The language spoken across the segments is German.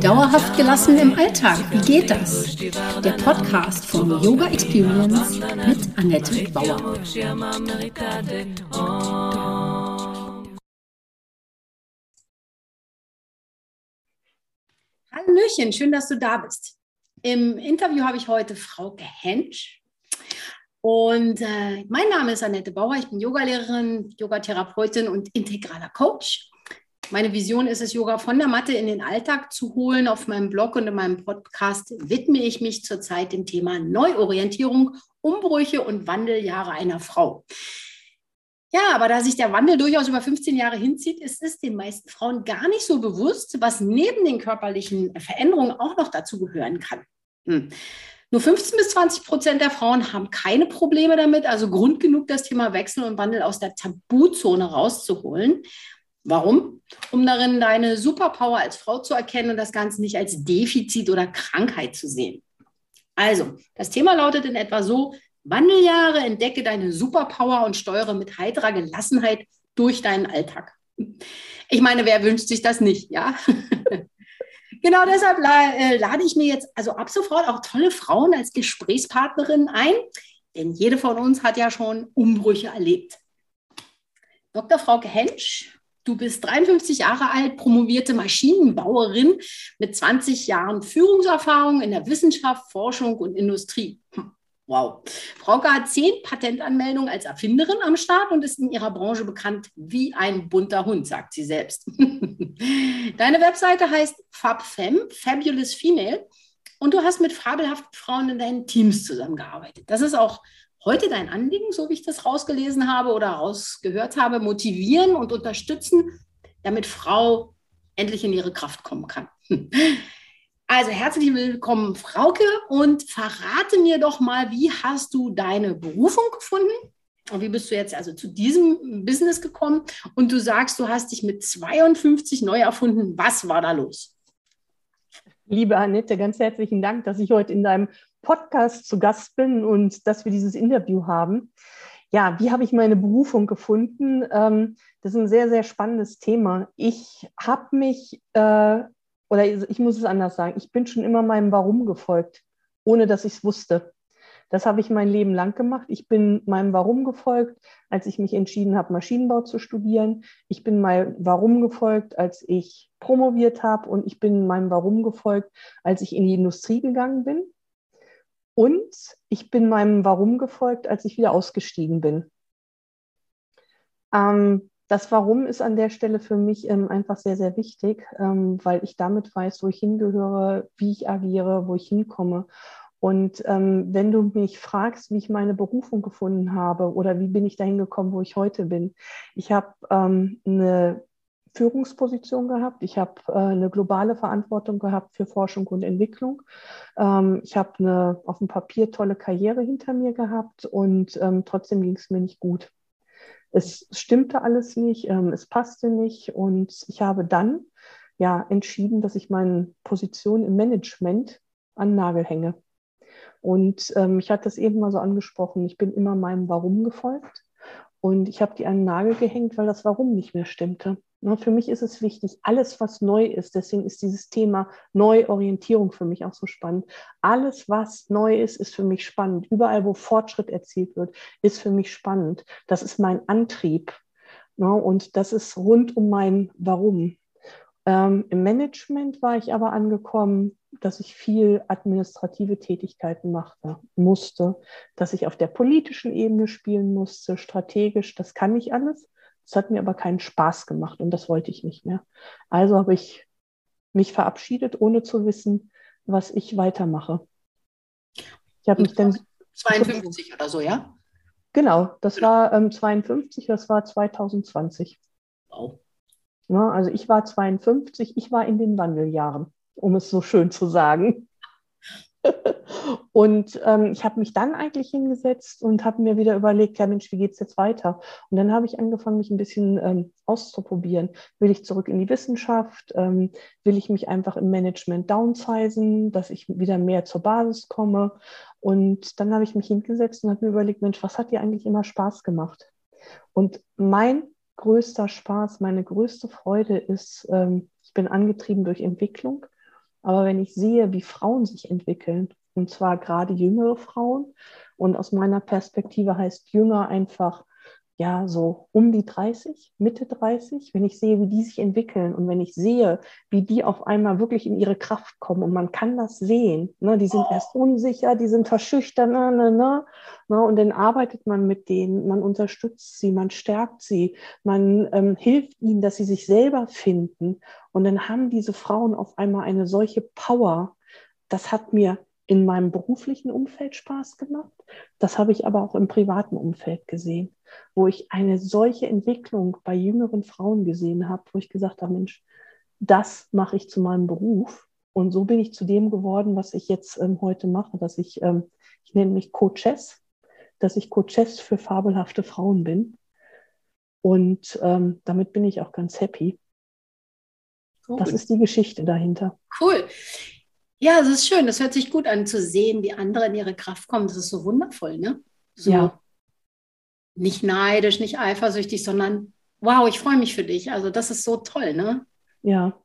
Dauerhaft gelassen im Alltag, wie geht das? Der Podcast von Yoga Experience mit Annette Bauer. Hallöchen, schön, dass du da bist. Im Interview habe ich heute Frau Hensch. Und äh, mein Name ist Annette Bauer, ich bin Yogalehrerin, Yogatherapeutin und integraler Coach. Meine Vision ist es, Yoga von der Matte in den Alltag zu holen. Auf meinem Blog und in meinem Podcast widme ich mich zurzeit dem Thema Neuorientierung, Umbrüche und Wandeljahre einer Frau. Ja, aber da sich der Wandel durchaus über 15 Jahre hinzieht, ist es den meisten Frauen gar nicht so bewusst, was neben den körperlichen Veränderungen auch noch dazu gehören kann. Hm. Nur 15 bis 20 Prozent der Frauen haben keine Probleme damit, also Grund genug, das Thema Wechsel und Wandel aus der Tabuzone rauszuholen. Warum? Um darin deine Superpower als Frau zu erkennen und das Ganze nicht als Defizit oder Krankheit zu sehen. Also, das Thema lautet in etwa so, Wandeljahre, entdecke deine Superpower und steuere mit heiterer Gelassenheit durch deinen Alltag. Ich meine, wer wünscht sich das nicht, ja? Genau deshalb äh, lade ich mir jetzt also ab sofort auch tolle Frauen als Gesprächspartnerinnen ein, denn jede von uns hat ja schon Umbrüche erlebt. Dr. Frauke Hensch, du bist 53 Jahre alt, promovierte Maschinenbauerin mit 20 Jahren Führungserfahrung in der Wissenschaft, Forschung und Industrie. Hm. Wow. Frauke hat zehn Patentanmeldungen als Erfinderin am Start und ist in ihrer Branche bekannt wie ein bunter Hund, sagt sie selbst. Deine Webseite heißt FabFem, Fabulous Female, und du hast mit fabelhaften Frauen in deinen Teams zusammengearbeitet. Das ist auch heute dein Anliegen, so wie ich das rausgelesen habe oder rausgehört habe, motivieren und unterstützen, damit Frau endlich in ihre Kraft kommen kann. Also herzlich willkommen, Frauke, und verrate mir doch mal, wie hast du deine Berufung gefunden? Und wie bist du jetzt also zu diesem Business gekommen? Und du sagst, du hast dich mit 52 neu erfunden. Was war da los? Liebe Annette, ganz herzlichen Dank, dass ich heute in deinem Podcast zu Gast bin und dass wir dieses Interview haben. Ja, wie habe ich meine Berufung gefunden? Ähm, das ist ein sehr, sehr spannendes Thema. Ich habe mich äh, oder ich muss es anders sagen, ich bin schon immer meinem Warum gefolgt, ohne dass ich es wusste. Das habe ich mein Leben lang gemacht. Ich bin meinem Warum gefolgt, als ich mich entschieden habe, Maschinenbau zu studieren. Ich bin meinem Warum gefolgt, als ich promoviert habe. Und ich bin meinem Warum gefolgt, als ich in die Industrie gegangen bin. Und ich bin meinem Warum gefolgt, als ich wieder ausgestiegen bin. Ähm, das Warum ist an der Stelle für mich ähm, einfach sehr, sehr wichtig, ähm, weil ich damit weiß, wo ich hingehöre, wie ich agiere, wo ich hinkomme. Und ähm, wenn du mich fragst, wie ich meine Berufung gefunden habe oder wie bin ich dahin gekommen, wo ich heute bin, ich habe ähm, eine Führungsposition gehabt. Ich habe äh, eine globale Verantwortung gehabt für Forschung und Entwicklung. Ähm, ich habe eine auf dem Papier tolle Karriere hinter mir gehabt und ähm, trotzdem ging es mir nicht gut. Es stimmte alles nicht, ähm, es passte nicht und ich habe dann ja entschieden, dass ich meine Position im Management an Nagel hänge. Und ähm, ich hatte das eben mal so angesprochen, ich bin immer meinem Warum gefolgt und ich habe die an den Nagel gehängt, weil das Warum nicht mehr stimmte. Ne, für mich ist es wichtig, alles, was neu ist, deswegen ist dieses Thema Neuorientierung für mich auch so spannend. Alles, was neu ist, ist für mich spannend. Überall, wo Fortschritt erzielt wird, ist für mich spannend. Das ist mein Antrieb. Ne, und das ist rund um mein Warum. Ähm, Im Management war ich aber angekommen, dass ich viel administrative Tätigkeiten machte, musste, dass ich auf der politischen Ebene spielen musste, strategisch. Das kann ich alles. Es hat mir aber keinen Spaß gemacht und das wollte ich nicht mehr. Also habe ich mich verabschiedet, ohne zu wissen, was ich weitermache. Ich habe mich dann 52 oder so, ja? Genau, das war ähm, 52, das war 2020. Wow. Ja, also ich war 52, ich war in den Wandeljahren, um es so schön zu sagen. und ähm, ich habe mich dann eigentlich hingesetzt und habe mir wieder überlegt, ja Mensch, wie geht es jetzt weiter? Und dann habe ich angefangen, mich ein bisschen ähm, auszuprobieren. Will ich zurück in die Wissenschaft? Ähm, will ich mich einfach im Management downsizen, dass ich wieder mehr zur Basis komme? Und dann habe ich mich hingesetzt und habe mir überlegt, Mensch, was hat dir eigentlich immer Spaß gemacht? Und mein größter Spaß, meine größte Freude ist, ähm, ich bin angetrieben durch Entwicklung. Aber wenn ich sehe, wie Frauen sich entwickeln, und zwar gerade jüngere Frauen, und aus meiner Perspektive heißt jünger einfach ja, so um die 30, Mitte 30, wenn ich sehe, wie die sich entwickeln und wenn ich sehe, wie die auf einmal wirklich in ihre Kraft kommen und man kann das sehen, ne, die sind erst unsicher, die sind verschüchtert, ne, ne, ne, ne, und dann arbeitet man mit denen, man unterstützt sie, man stärkt sie, man ähm, hilft ihnen, dass sie sich selber finden. Und dann haben diese Frauen auf einmal eine solche Power, das hat mir in meinem beruflichen Umfeld Spaß gemacht. Das habe ich aber auch im privaten Umfeld gesehen, wo ich eine solche Entwicklung bei jüngeren Frauen gesehen habe, wo ich gesagt habe, Mensch, das mache ich zu meinem Beruf. Und so bin ich zu dem geworden, was ich jetzt ähm, heute mache, dass ich, ähm, ich nenne mich Coaches, dass ich Coaches für fabelhafte Frauen bin. Und ähm, damit bin ich auch ganz happy. Cool. Das ist die Geschichte dahinter. Cool. Ja, es ist schön. Das hört sich gut an zu sehen, wie andere in ihre Kraft kommen. Das ist so wundervoll, ne? So ja. Nicht neidisch, nicht eifersüchtig, sondern wow, ich freue mich für dich. Also das ist so toll, ne? Ja.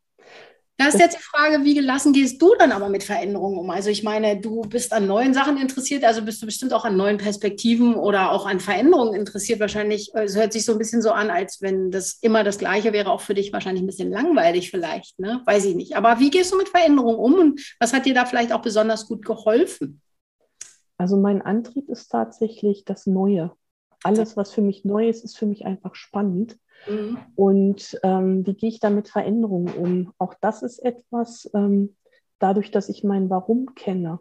Da ist jetzt die Frage, wie gelassen gehst du dann aber mit Veränderungen um? Also ich meine, du bist an neuen Sachen interessiert, also bist du bestimmt auch an neuen Perspektiven oder auch an Veränderungen interessiert. Wahrscheinlich, es hört sich so ein bisschen so an, als wenn das immer das Gleiche wäre, auch für dich wahrscheinlich ein bisschen langweilig vielleicht, ne? Weiß ich nicht. Aber wie gehst du mit Veränderungen um und was hat dir da vielleicht auch besonders gut geholfen? Also mein Antrieb ist tatsächlich das Neue. Alles, was für mich neu ist, ist für mich einfach spannend. Mhm. Und ähm, wie gehe ich da mit Veränderungen um? Auch das ist etwas, ähm, dadurch, dass ich mein Warum kenne,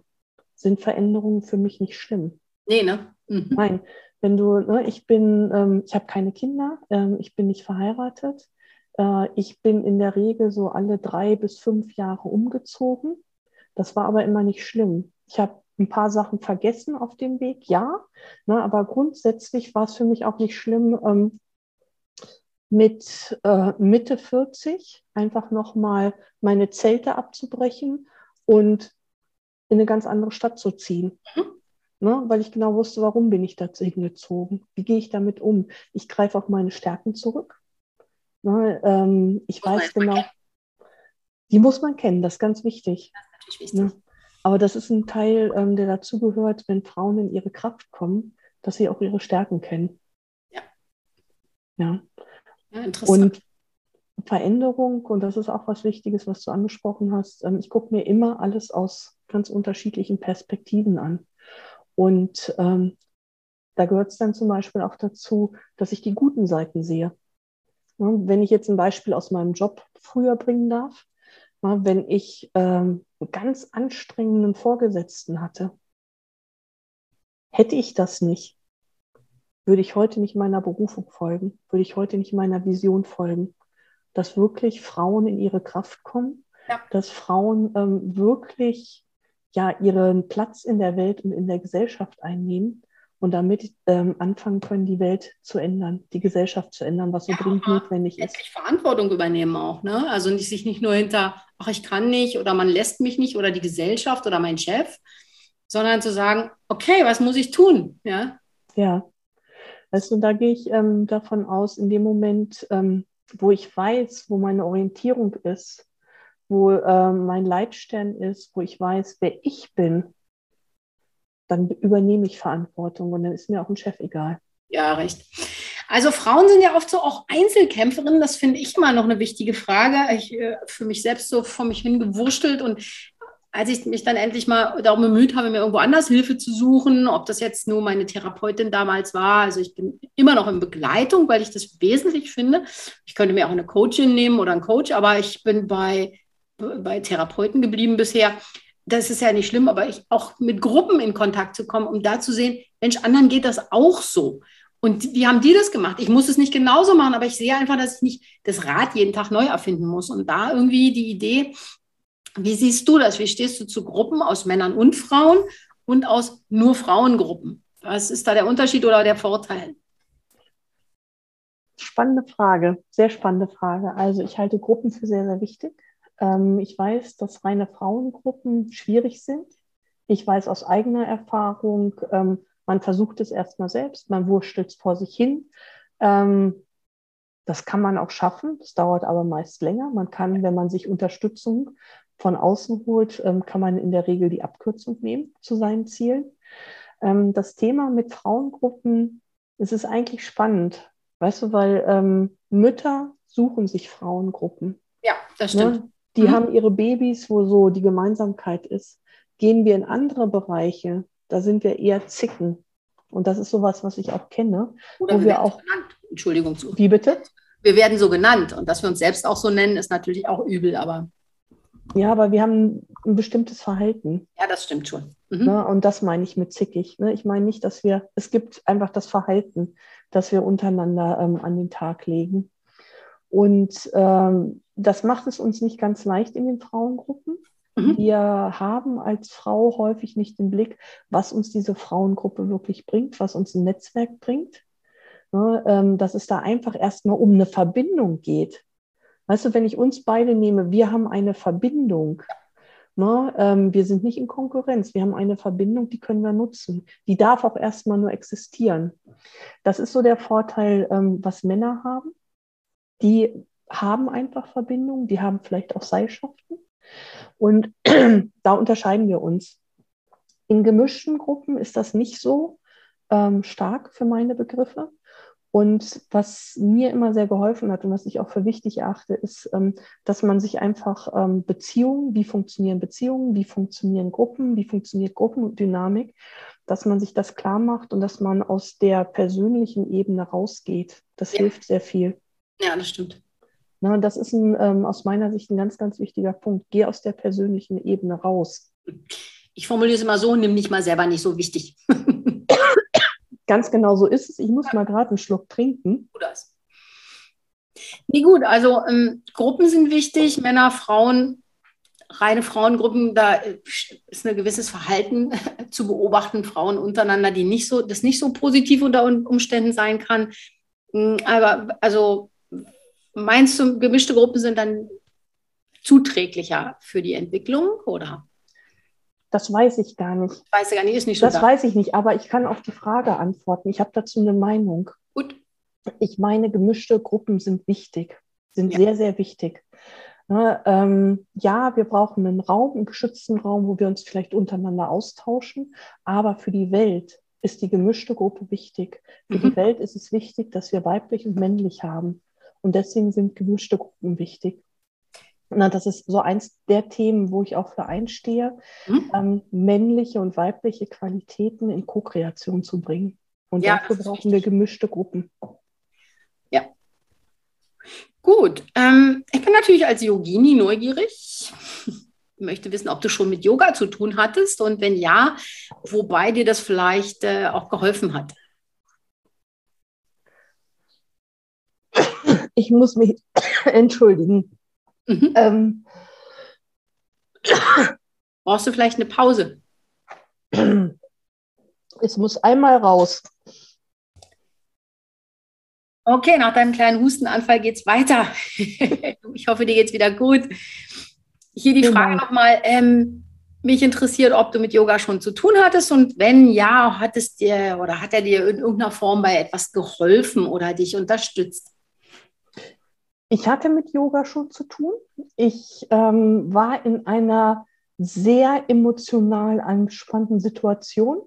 sind Veränderungen für mich nicht schlimm. Nee, ne? Mhm. Nein, wenn du, ne, ich bin, ähm, ich habe keine Kinder, ähm, ich bin nicht verheiratet. Äh, ich bin in der Regel so alle drei bis fünf Jahre umgezogen. Das war aber immer nicht schlimm. Ich habe ein paar Sachen vergessen auf dem Weg, ja. Ne, aber grundsätzlich war es für mich auch nicht schlimm, ähm, mit äh, Mitte 40 einfach nochmal meine Zelte abzubrechen und in eine ganz andere Stadt zu ziehen. Mhm. Ne, weil ich genau wusste, warum bin ich dazu hingezogen? Wie gehe ich damit um? Ich greife auf meine Stärken zurück. Ne, ähm, ich muss weiß genau, die muss man kennen, das ist ganz wichtig. Das ist natürlich wichtig. Ne? Aber das ist ein Teil, ähm, der dazugehört, wenn Frauen in ihre Kraft kommen, dass sie auch ihre Stärken kennen. Ja. Ja. Ja, interessant. Und Veränderung, und das ist auch was Wichtiges, was du angesprochen hast, ähm, ich gucke mir immer alles aus ganz unterschiedlichen Perspektiven an. Und ähm, da gehört es dann zum Beispiel auch dazu, dass ich die guten Seiten sehe. Ja, wenn ich jetzt ein Beispiel aus meinem Job früher bringen darf, ja, wenn ich ähm, einen ganz anstrengenden Vorgesetzten hatte, hätte ich das nicht, würde ich heute nicht meiner Berufung folgen, würde ich heute nicht meiner Vision folgen, dass wirklich Frauen in ihre Kraft kommen, ja. dass Frauen ähm, wirklich ja ihren Platz in der Welt und in der Gesellschaft einnehmen und damit ähm, anfangen können, die Welt zu ändern, die Gesellschaft zu ändern, was so ja, dringend notwendig ist. Verantwortung übernehmen auch, ne? Also nicht, sich nicht nur hinter, ach, ich kann nicht oder man lässt mich nicht oder die Gesellschaft oder mein Chef, sondern zu sagen, okay, was muss ich tun? Ja. Ja. Also da gehe ich ähm, davon aus, in dem Moment, ähm, wo ich weiß, wo meine Orientierung ist, wo ähm, mein Leitstern ist, wo ich weiß, wer ich bin, dann übernehme ich Verantwortung und dann ist mir auch ein Chef egal. Ja, recht. Also Frauen sind ja oft so auch Einzelkämpferinnen. Das finde ich immer noch eine wichtige Frage. Ich äh, für mich selbst so vor mich hingewurschtelt und als ich mich dann endlich mal darum bemüht habe, mir irgendwo anders Hilfe zu suchen, ob das jetzt nur meine Therapeutin damals war, also ich bin immer noch in Begleitung, weil ich das wesentlich finde. Ich könnte mir auch eine Coachin nehmen oder einen Coach, aber ich bin bei, bei Therapeuten geblieben bisher. Das ist ja nicht schlimm, aber ich auch mit Gruppen in Kontakt zu kommen, um da zu sehen, Mensch, anderen geht das auch so. Und wie haben die das gemacht? Ich muss es nicht genauso machen, aber ich sehe einfach, dass ich nicht das Rad jeden Tag neu erfinden muss. Und da irgendwie die Idee, wie siehst du das? Wie stehst du zu Gruppen aus Männern und Frauen und aus nur Frauengruppen? Was ist da der Unterschied oder der Vorteil? Spannende Frage, sehr spannende Frage. Also ich halte Gruppen für sehr, sehr wichtig. Ähm, ich weiß, dass reine Frauengruppen schwierig sind. Ich weiß aus eigener Erfahrung, ähm, man versucht es erstmal selbst, man wurschtelt es vor sich hin. Ähm, Das kann man auch schaffen, das dauert aber meist länger. Man kann, wenn man sich Unterstützung von außen holt, ähm, kann man in der Regel die Abkürzung nehmen zu seinen Zielen. Ähm, das Thema mit Frauengruppen, es ist eigentlich spannend, weißt du, weil ähm, Mütter suchen sich Frauengruppen. Ja, das stimmt. Ne? Die mhm. haben ihre Babys, wo so die Gemeinsamkeit ist. Gehen wir in andere Bereiche, da sind wir eher Zicken. Und das ist sowas, was ich auch kenne. Oder wo wir, wir auch. Genannt. Entschuldigung. Zu. Wie bitte? Wir werden so genannt. Und dass wir uns selbst auch so nennen, ist natürlich auch übel, aber. Ja, aber wir haben ein bestimmtes Verhalten. Ja, das stimmt schon. Mhm. Ne? Und das meine ich mit zickig. Ne? Ich meine nicht, dass wir, es gibt einfach das Verhalten, das wir untereinander ähm, an den Tag legen. Und ähm, das macht es uns nicht ganz leicht in den Frauengruppen. Mhm. Wir haben als Frau häufig nicht den Blick, was uns diese Frauengruppe wirklich bringt, was uns ein Netzwerk bringt. Ne, ähm, dass es da einfach erstmal um eine Verbindung geht. Weißt du, wenn ich uns beide nehme, wir haben eine Verbindung. Ne, ähm, wir sind nicht in Konkurrenz, wir haben eine Verbindung, die können wir nutzen. Die darf auch erstmal nur existieren. Das ist so der Vorteil, ähm, was Männer haben. Die haben einfach Verbindungen, die haben vielleicht auch Seilschaften. Und da unterscheiden wir uns. In gemischten Gruppen ist das nicht so ähm, stark für meine Begriffe. Und was mir immer sehr geholfen hat und was ich auch für wichtig erachte, ist, ähm, dass man sich einfach ähm, Beziehungen, wie funktionieren Beziehungen, wie funktionieren Gruppen, wie funktioniert Gruppendynamik, dass man sich das klar macht und dass man aus der persönlichen Ebene rausgeht. Das ja. hilft sehr viel. Ja, das stimmt. Na, das ist ein, ähm, aus meiner Sicht ein ganz, ganz wichtiger Punkt. Geh aus der persönlichen Ebene raus. Ich formuliere es immer so, nimm dich mal selber nicht so wichtig. ganz genau so ist es. Ich muss mal gerade einen Schluck trinken. Das. Nee, gut, also ähm, Gruppen sind wichtig, Männer, Frauen, reine Frauengruppen, da ist ein gewisses Verhalten zu beobachten, Frauen untereinander, die nicht so, das nicht so positiv unter Umständen sein kann. Hm, aber also Meinst du, gemischte Gruppen sind dann zuträglicher für die Entwicklung oder? Das weiß ich gar nicht. Weiß ich gar nicht, ist nicht so. Das da. weiß ich nicht, aber ich kann auf die Frage antworten. Ich habe dazu eine Meinung. Gut. Ich meine, gemischte Gruppen sind wichtig, sind ja. sehr, sehr wichtig. Ne, ähm, ja, wir brauchen einen Raum, einen geschützten Raum, wo wir uns vielleicht untereinander austauschen, aber für die Welt ist die gemischte Gruppe wichtig. Für mhm. die Welt ist es wichtig, dass wir weiblich und männlich haben. Und deswegen sind gemischte Gruppen wichtig. Na, das ist so eins der Themen, wo ich auch für einstehe, mhm. ähm, männliche und weibliche Qualitäten in Co-Kreation zu bringen. Und ja, dafür brauchen wir gemischte Gruppen. Ja. Gut. Ähm, ich bin natürlich als Yogini neugierig. Ich möchte wissen, ob du schon mit Yoga zu tun hattest und wenn ja, wobei dir das vielleicht äh, auch geholfen hat. Ich muss mich entschuldigen. Mhm. Ähm, Brauchst du vielleicht eine Pause? Es muss einmal raus. Okay, nach deinem kleinen Hustenanfall geht es weiter. ich hoffe, dir geht es wieder gut. Hier die Frage nochmal. Ähm, mich interessiert, ob du mit Yoga schon zu tun hattest und wenn ja, hat es dir oder hat er dir in irgendeiner Form bei etwas geholfen oder dich unterstützt? Ich hatte mit Yoga schon zu tun. Ich ähm, war in einer sehr emotional angespannten Situation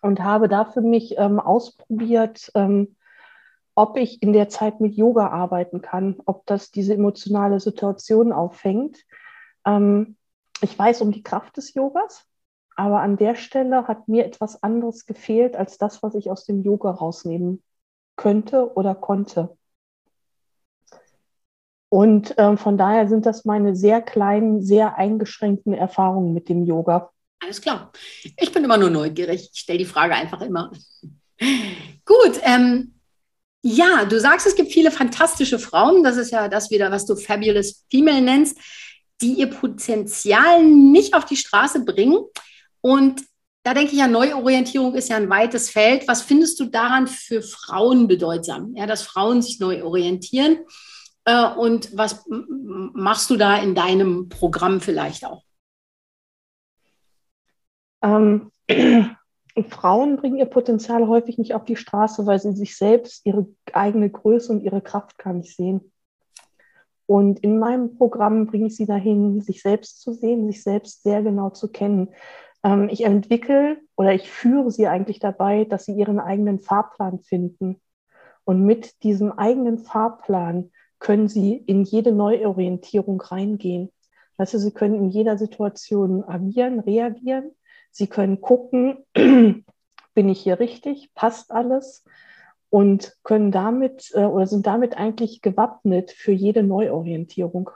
und habe da für mich ähm, ausprobiert, ähm, ob ich in der Zeit mit Yoga arbeiten kann, ob das diese emotionale Situation auffängt. Ähm, ich weiß um die Kraft des Yogas, aber an der Stelle hat mir etwas anderes gefehlt als das, was ich aus dem Yoga rausnehmen könnte oder konnte. Und ähm, von daher sind das meine sehr kleinen, sehr eingeschränkten Erfahrungen mit dem Yoga. Alles klar. Ich bin immer nur neugierig. Ich stelle die Frage einfach immer. Gut. Ähm, ja, du sagst, es gibt viele fantastische Frauen. Das ist ja das wieder, was du Fabulous Female nennst, die ihr Potenzial nicht auf die Straße bringen. Und da denke ich ja, Neuorientierung ist ja ein weites Feld. Was findest du daran für Frauen bedeutsam? Ja, dass Frauen sich neu orientieren. Äh, und was machst du da in deinem Programm vielleicht auch? Ähm, Frauen bringen ihr Potenzial häufig nicht auf die Straße, weil sie sich selbst, ihre eigene Größe und ihre Kraft gar nicht sehen. Und in meinem Programm bringe ich sie dahin, sich selbst zu sehen, sich selbst sehr genau zu kennen. Ähm, ich entwickle oder ich führe sie eigentlich dabei, dass sie ihren eigenen Fahrplan finden. Und mit diesem eigenen Fahrplan können sie in jede Neuorientierung reingehen. Also sie können in jeder Situation agieren, reagieren. Sie können gucken, bin ich hier richtig, passt alles und können damit äh, oder sind damit eigentlich gewappnet für jede Neuorientierung.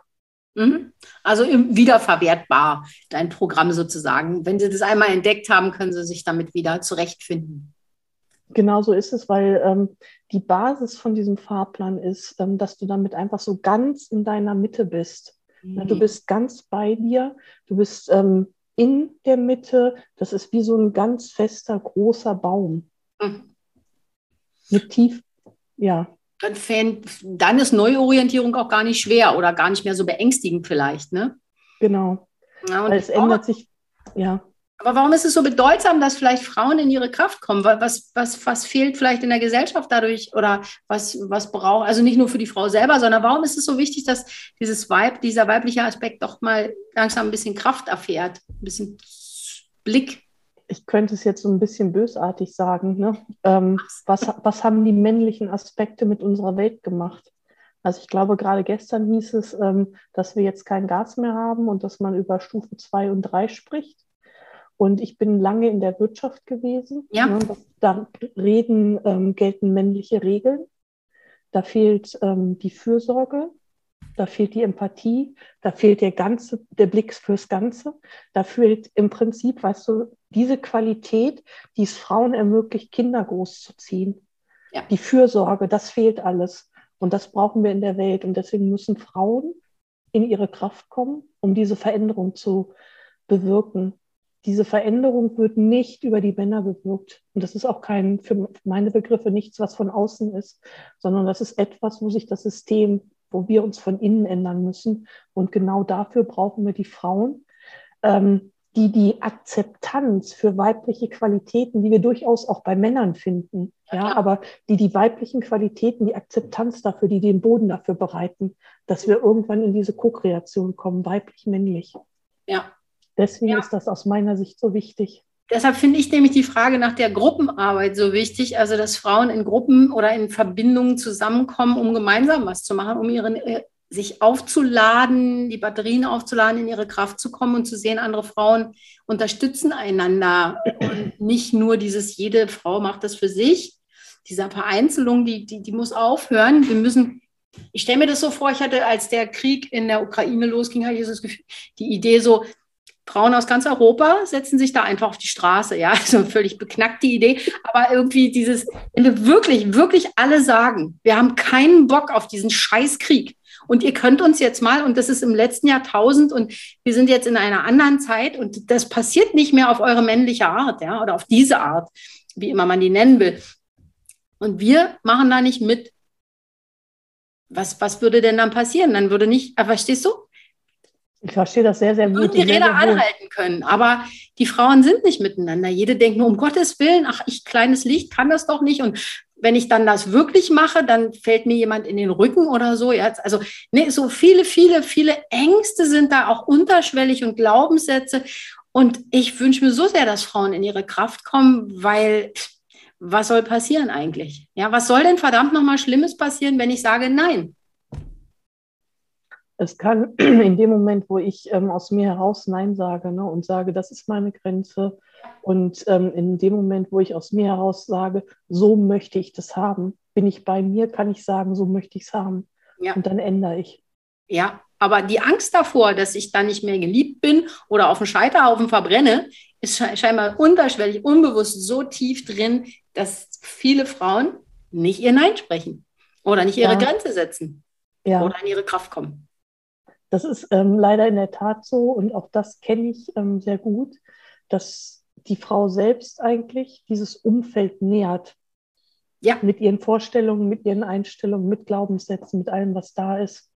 Mhm. Also wiederverwertbar, dein Programm sozusagen. Wenn Sie das einmal entdeckt haben, können Sie sich damit wieder zurechtfinden. Genau so ist es, weil ähm, die Basis von diesem Fahrplan ist, ähm, dass du damit einfach so ganz in deiner Mitte bist. Mhm. Du bist ganz bei dir, du bist ähm, in der Mitte. Das ist wie so ein ganz fester, großer Baum. Mhm. Mit tief, ja. Dann, dann ist Neuorientierung auch gar nicht schwer oder gar nicht mehr so beängstigend vielleicht, ne? Genau. Ja, weil es ändert sich, ja. Aber warum ist es so bedeutsam, dass vielleicht Frauen in ihre Kraft kommen? Was, was, was fehlt vielleicht in der Gesellschaft dadurch oder was, was braucht, also nicht nur für die Frau selber, sondern warum ist es so wichtig, dass dieses Weib, dieser weibliche Aspekt doch mal langsam ein bisschen Kraft erfährt, ein bisschen Blick? Ich könnte es jetzt so ein bisschen bösartig sagen. Ne? Ähm, was, was haben die männlichen Aspekte mit unserer Welt gemacht? Also ich glaube, gerade gestern hieß es, ähm, dass wir jetzt kein Gas mehr haben und dass man über Stufe 2 und 3 spricht. Und ich bin lange in der Wirtschaft gewesen. Ja. Ne, da reden, ähm, gelten männliche Regeln. Da fehlt ähm, die Fürsorge, da fehlt die Empathie, da fehlt der ganze, der Blick fürs Ganze. Da fehlt im Prinzip, weißt du, diese Qualität, die es Frauen ermöglicht, Kinder großzuziehen. Ja. Die Fürsorge, das fehlt alles. Und das brauchen wir in der Welt. Und deswegen müssen Frauen in ihre Kraft kommen, um diese Veränderung zu bewirken diese Veränderung wird nicht über die Männer bewirkt. Und das ist auch kein, für meine Begriffe, nichts, was von außen ist, sondern das ist etwas, wo sich das System, wo wir uns von innen ändern müssen. Und genau dafür brauchen wir die Frauen, ähm, die die Akzeptanz für weibliche Qualitäten, die wir durchaus auch bei Männern finden, ja, aber die die weiblichen Qualitäten, die Akzeptanz dafür, die den Boden dafür bereiten, dass wir irgendwann in diese Co-Kreation kommen, weiblich-männlich. Ja, Deswegen ja. ist das aus meiner Sicht so wichtig. Deshalb finde ich nämlich die Frage nach der Gruppenarbeit so wichtig, also dass Frauen in Gruppen oder in Verbindungen zusammenkommen, um gemeinsam was zu machen, um ihren, äh, sich aufzuladen, die Batterien aufzuladen, in ihre Kraft zu kommen und zu sehen, andere Frauen unterstützen einander und nicht nur dieses, jede Frau macht das für sich. Diese Vereinzelung, die, die, die muss aufhören. Wir müssen ich stelle mir das so vor, ich hatte, als der Krieg in der Ukraine losging, hatte ich so das Gefühl, die Idee so, Frauen aus ganz Europa setzen sich da einfach auf die Straße. Ja, also völlig beknackte Idee. Aber irgendwie dieses, wenn wir wirklich, wirklich alle sagen, wir haben keinen Bock auf diesen Scheißkrieg. Und ihr könnt uns jetzt mal, und das ist im letzten Jahrtausend und wir sind jetzt in einer anderen Zeit und das passiert nicht mehr auf eure männliche Art, ja, oder auf diese Art, wie immer man die nennen will. Und wir machen da nicht mit. Was, was würde denn dann passieren? Dann würde nicht, verstehst du? Ich verstehe das sehr, sehr gut. die Räder anhalten können. Aber die Frauen sind nicht miteinander. Jede denkt nur, um Gottes Willen, ach, ich kleines Licht kann das doch nicht. Und wenn ich dann das wirklich mache, dann fällt mir jemand in den Rücken oder so. Also nee, so viele, viele, viele Ängste sind da auch unterschwellig und Glaubenssätze. Und ich wünsche mir so sehr, dass Frauen in ihre Kraft kommen, weil was soll passieren eigentlich? Ja, was soll denn verdammt nochmal Schlimmes passieren, wenn ich sage Nein? Es kann in dem Moment, wo ich ähm, aus mir heraus Nein sage ne, und sage, das ist meine Grenze, und ähm, in dem Moment, wo ich aus mir heraus sage, so möchte ich das haben, bin ich bei mir, kann ich sagen, so möchte ich es haben. Ja. Und dann ändere ich. Ja, aber die Angst davor, dass ich dann nicht mehr geliebt bin oder auf dem Scheiterhaufen verbrenne, ist scheinbar unterschwellig, unbewusst so tief drin, dass viele Frauen nicht ihr Nein sprechen oder nicht ihre ja. Grenze setzen ja. oder in ihre Kraft kommen. Das ist ähm, leider in der Tat so und auch das kenne ich ähm, sehr gut, dass die Frau selbst eigentlich dieses Umfeld nähert. Ja. Mit ihren Vorstellungen, mit ihren Einstellungen, mit Glaubenssätzen, mit allem, was da ist.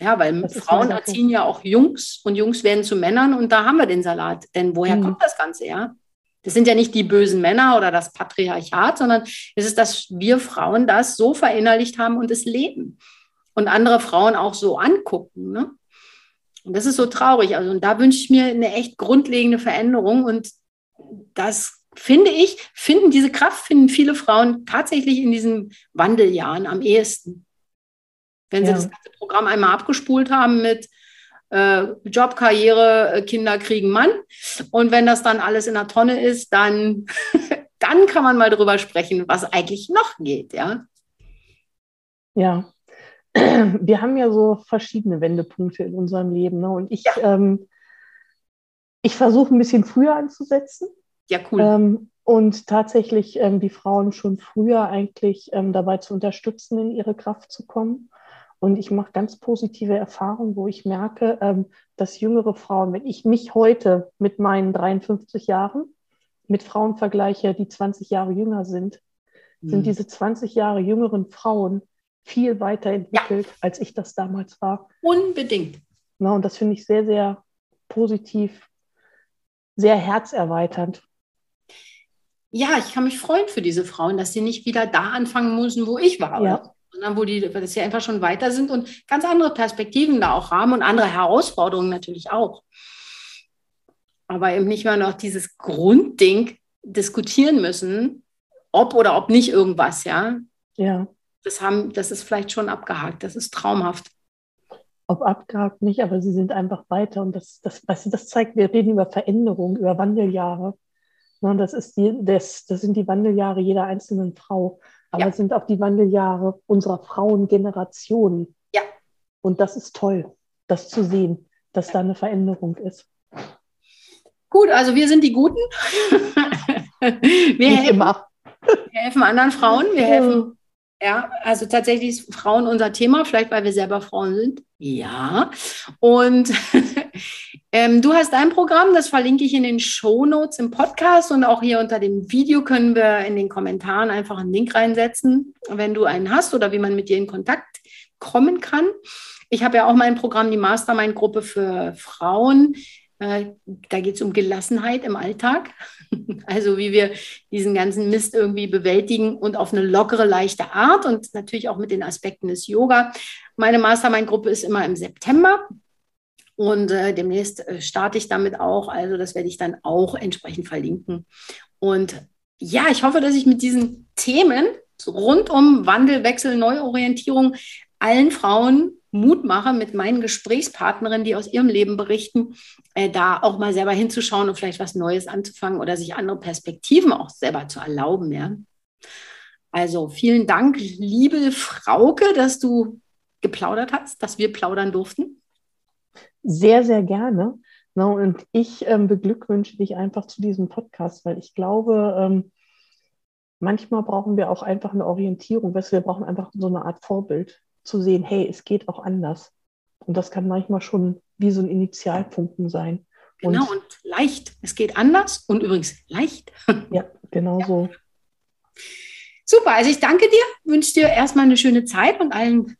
Ja, weil das Frauen erziehen ja auch Jungs und Jungs werden zu Männern und da haben wir den Salat. Denn woher mhm. kommt das Ganze, ja? Das sind ja nicht die bösen Männer oder das Patriarchat, sondern es ist, dass wir Frauen das so verinnerlicht haben und es leben. Und andere Frauen auch so angucken. Ne? Und das ist so traurig. Also, und da wünsche ich mir eine echt grundlegende Veränderung. Und das finde ich, finden diese Kraft, finden viele Frauen tatsächlich in diesen Wandeljahren am ehesten. Wenn ja. sie das ganze Programm einmal abgespult haben mit äh, Job, Karriere, äh, Kinder kriegen Mann. Und wenn das dann alles in der Tonne ist, dann, dann kann man mal drüber sprechen, was eigentlich noch geht, ja. Ja. Wir haben ja so verschiedene Wendepunkte in unserem Leben. Ne? Und ich, ja. ähm, ich versuche ein bisschen früher anzusetzen. Ja, cool. Ähm, und tatsächlich ähm, die Frauen schon früher eigentlich ähm, dabei zu unterstützen, in ihre Kraft zu kommen. Und ich mache ganz positive Erfahrungen, wo ich merke, ähm, dass jüngere Frauen, wenn ich mich heute mit meinen 53 Jahren mit Frauen vergleiche, die 20 Jahre jünger sind, mhm. sind diese 20 Jahre jüngeren Frauen viel weiterentwickelt, ja. als ich das damals war. Unbedingt. Na, und das finde ich sehr, sehr positiv, sehr herzerweiternd. Ja, ich kann mich freuen für diese Frauen, dass sie nicht wieder da anfangen müssen, wo ich war. Ja sondern wo die, dass sie einfach schon weiter sind und ganz andere Perspektiven da auch haben und andere Herausforderungen natürlich auch. Aber eben nicht mehr noch dieses Grundding diskutieren müssen, ob oder ob nicht irgendwas, ja. Ja. Das, haben, das ist vielleicht schon abgehakt, das ist traumhaft. Ob abgehakt nicht, aber sie sind einfach weiter und das, das, weißt du, das zeigt, wir reden über Veränderung, über Wandeljahre. Und das, ist die, das, das sind die Wandeljahre jeder einzelnen Frau aber ja. sind auch die Wandeljahre unserer Frauengeneration. Ja. Und das ist toll, das zu sehen, dass da eine Veränderung ist. Gut, also wir sind die Guten. wir, helfen, immer. wir helfen anderen Frauen, wir helfen ja, also tatsächlich ist Frauen unser Thema, vielleicht weil wir selber Frauen sind. Ja. Und ähm, du hast dein Programm, das verlinke ich in den Show Notes im Podcast und auch hier unter dem Video können wir in den Kommentaren einfach einen Link reinsetzen, wenn du einen hast oder wie man mit dir in Kontakt kommen kann. Ich habe ja auch mein Programm, die Mastermind-Gruppe für Frauen. Äh, da geht es um Gelassenheit im Alltag. Also wie wir diesen ganzen Mist irgendwie bewältigen und auf eine lockere, leichte Art und natürlich auch mit den Aspekten des Yoga. Meine Mastermind-Gruppe ist immer im September. Und äh, demnächst äh, starte ich damit auch. Also das werde ich dann auch entsprechend verlinken. Und ja, ich hoffe, dass ich mit diesen Themen rund um Wandel, Wechsel, Neuorientierung allen Frauen Mut mache, mit meinen Gesprächspartnerinnen, die aus ihrem Leben berichten, äh, da auch mal selber hinzuschauen und vielleicht was Neues anzufangen oder sich andere Perspektiven auch selber zu erlauben. Ja? Also vielen Dank, liebe Frauke, dass du geplaudert hast, dass wir plaudern durften. Sehr, sehr gerne. No, und ich ähm, beglückwünsche dich einfach zu diesem Podcast, weil ich glaube, ähm, manchmal brauchen wir auch einfach eine Orientierung. Weißt, wir brauchen einfach so eine Art Vorbild zu sehen, hey, es geht auch anders. Und das kann manchmal schon wie so ein Initialpunkten sein. Genau, und, und leicht. Es geht anders und übrigens leicht. Ja, genau ja. so. Super, also ich danke dir, wünsche dir erstmal eine schöne Zeit und allen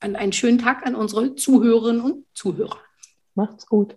einen schönen Tag an unsere Zuhörerinnen und Zuhörer. Macht's gut.